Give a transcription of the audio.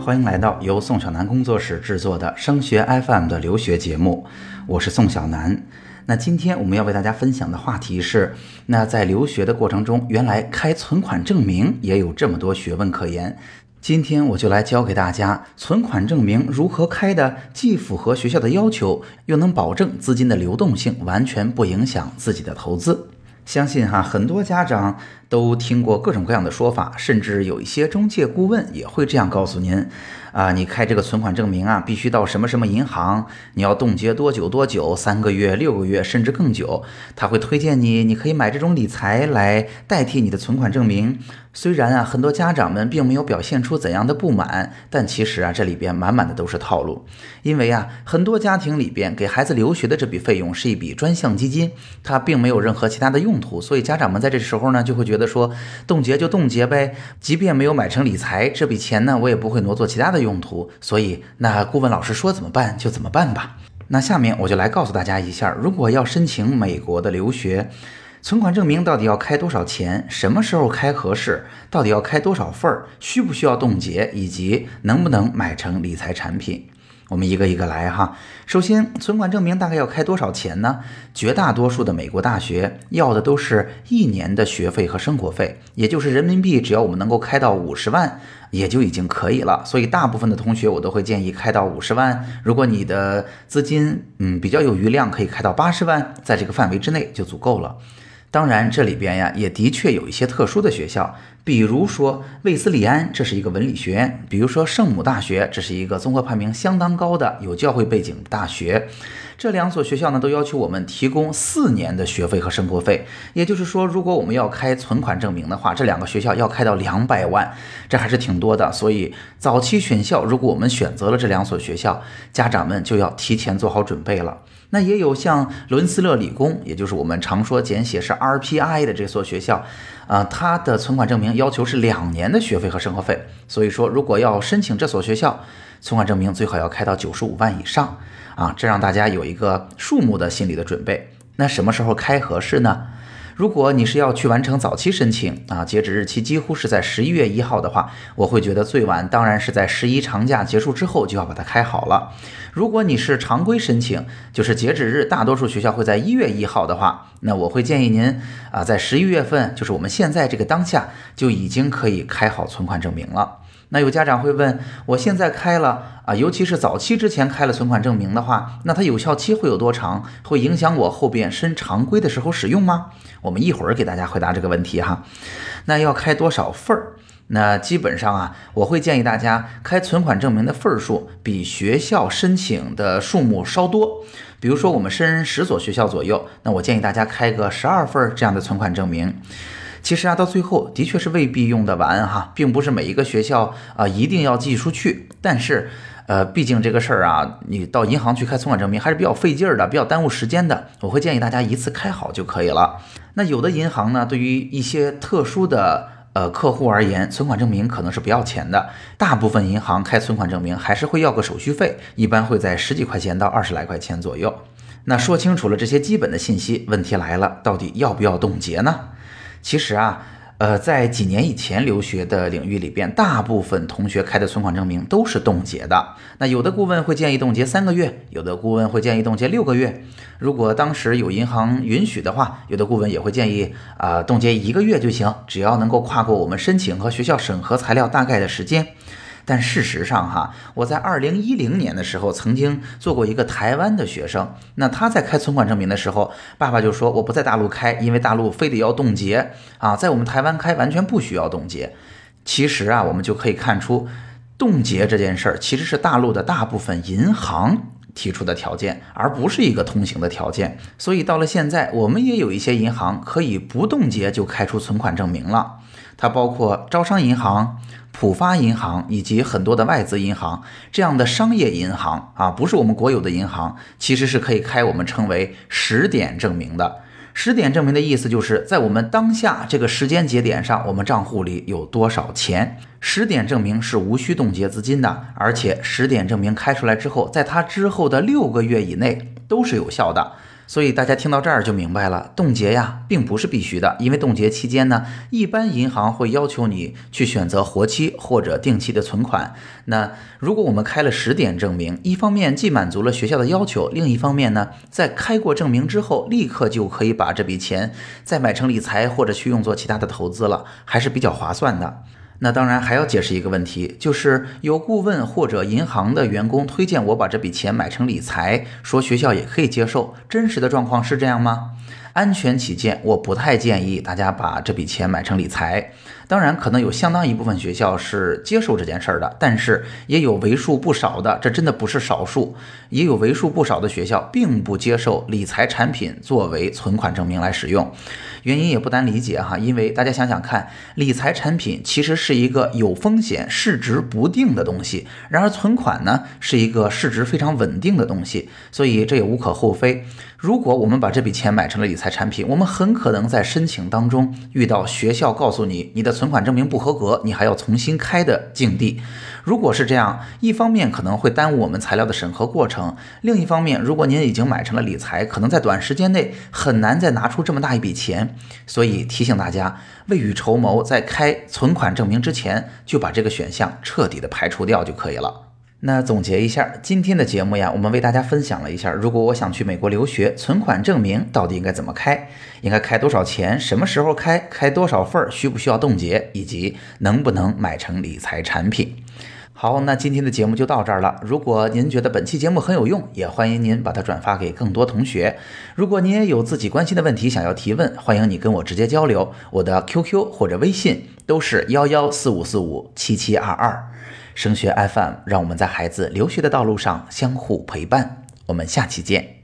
欢迎来到由宋小南工作室制作的升学 FM 的留学节目，我是宋小南。那今天我们要为大家分享的话题是：那在留学的过程中，原来开存款证明也有这么多学问可言。今天我就来教给大家存款证明如何开的，既符合学校的要求，又能保证资金的流动性，完全不影响自己的投资。相信哈，很多家长都听过各种各样的说法，甚至有一些中介顾问也会这样告诉您。啊，你开这个存款证明啊，必须到什么什么银行，你要冻结多久多久，三个月、六个月，甚至更久。他会推荐你，你可以买这种理财来代替你的存款证明。虽然啊，很多家长们并没有表现出怎样的不满，但其实啊，这里边满满的都是套路。因为啊，很多家庭里边给孩子留学的这笔费用是一笔专项基金，它并没有任何其他的用途，所以家长们在这时候呢，就会觉得的说，冻结就冻结呗，即便没有买成理财，这笔钱呢，我也不会挪作其他的用途。所以，那顾问老师说怎么办就怎么办吧。那下面我就来告诉大家一下，如果要申请美国的留学。存款证明到底要开多少钱？什么时候开合适？到底要开多少份儿？需不需要冻结？以及能不能买成理财产品？我们一个一个来哈。首先，存款证明大概要开多少钱呢？绝大多数的美国大学要的都是一年的学费和生活费，也就是人民币，只要我们能够开到五十万，也就已经可以了。所以，大部分的同学我都会建议开到五十万。如果你的资金嗯比较有余量，可以开到八十万，在这个范围之内就足够了。当然，这里边呀也的确有一些特殊的学校，比如说卫斯理安，这是一个文理学院；比如说圣母大学，这是一个综合排名相当高的有教会背景的大学。这两所学校呢，都要求我们提供四年的学费和生活费。也就是说，如果我们要开存款证明的话，这两个学校要开到两百万，这还是挺多的。所以早期选校，如果我们选择了这两所学校，家长们就要提前做好准备了。那也有像伦斯勒理工，也就是我们常说简写是 RPI 的这所学校，啊，它的存款证明要求是两年的学费和生活费。所以说，如果要申请这所学校，存款证明最好要开到九十五万以上。啊，这让大家有一个数目的心理的准备。那什么时候开合适呢？如果你是要去完成早期申请啊，截止日期几乎是在十一月一号的话，我会觉得最晚当然是在十一长假结束之后就要把它开好了。如果你是常规申请，就是截止日大多数学校会在一月一号的话，那我会建议您啊，在十一月份，就是我们现在这个当下就已经可以开好存款证明了。那有家长会问，我现在开了啊，尤其是早期之前开了存款证明的话，那它有效期会有多长？会影响我后边申常规的时候使用吗？我们一会儿给大家回答这个问题哈。那要开多少份儿？那基本上啊，我会建议大家开存款证明的份数比学校申请的数目稍多。比如说我们申十所学校左右，那我建议大家开个十二份这样的存款证明。其实啊，到最后的确是未必用得完哈，并不是每一个学校啊一定要寄出去。但是，呃，毕竟这个事儿啊，你到银行去开存款证明还是比较费劲儿的，比较耽误时间的。我会建议大家一次开好就可以了。那有的银行呢，对于一些特殊的呃客户而言，存款证明可能是不要钱的。大部分银行开存款证明还是会要个手续费，一般会在十几块钱到二十来块钱左右。那说清楚了这些基本的信息，问题来了，到底要不要冻结呢？其实啊，呃，在几年以前留学的领域里边，大部分同学开的存款证明都是冻结的。那有的顾问会建议冻结三个月，有的顾问会建议冻结六个月。如果当时有银行允许的话，有的顾问也会建议啊，冻结一个月就行，只要能够跨过我们申请和学校审核材料大概的时间。但事实上，哈，我在二零一零年的时候曾经做过一个台湾的学生。那他在开存款证明的时候，爸爸就说我不在大陆开，因为大陆非得要冻结啊，在我们台湾开完全不需要冻结。其实啊，我们就可以看出，冻结这件事儿其实是大陆的大部分银行提出的条件，而不是一个通行的条件。所以到了现在，我们也有一些银行可以不冻结就开出存款证明了，它包括招商银行。浦发银行以及很多的外资银行这样的商业银行啊，不是我们国有的银行，其实是可以开我们称为十点证明的。十点证明的意思就是在我们当下这个时间节点上，我们账户里有多少钱。十点证明是无需冻结资金的，而且十点证明开出来之后，在它之后的六个月以内都是有效的。所以大家听到这儿就明白了，冻结呀并不是必须的，因为冻结期间呢，一般银行会要求你去选择活期或者定期的存款。那如果我们开了十点证明，一方面既满足了学校的要求，另一方面呢，在开过证明之后，立刻就可以把这笔钱再买成理财或者去用作其他的投资了，还是比较划算的。那当然还要解释一个问题，就是有顾问或者银行的员工推荐我把这笔钱买成理财，说学校也可以接受。真实的状况是这样吗？安全起见，我不太建议大家把这笔钱买成理财。当然，可能有相当一部分学校是接受这件事儿的，但是也有为数不少的，这真的不是少数，也有为数不少的学校并不接受理财产品作为存款证明来使用。原因也不难理解哈，因为大家想想看，理财产品其实是一个有风险、市值不定的东西，然而存款呢是一个市值非常稳定的东西，所以这也无可厚非。如果我们把这笔钱买成了理财产品，我们很可能在申请当中遇到学校告诉你你的存款证明不合格，你还要重新开的境地。如果是这样，一方面可能会耽误我们材料的审核过程，另一方面，如果您已经买成了理财，可能在短时间内很难再拿出这么大一笔钱。所以提醒大家，未雨绸缪，在开存款证明之前就把这个选项彻底的排除掉就可以了。那总结一下今天的节目呀，我们为大家分享了一下，如果我想去美国留学，存款证明到底应该怎么开，应该开多少钱，什么时候开，开多少份儿，需不需要冻结，以及能不能买成理财产品。好，那今天的节目就到这儿了。如果您觉得本期节目很有用，也欢迎您把它转发给更多同学。如果您也有自己关心的问题想要提问，欢迎你跟我直接交流，我的 QQ 或者微信都是幺幺四五四五七七二二。升学 FM，让我们在孩子留学的道路上相互陪伴。我们下期见。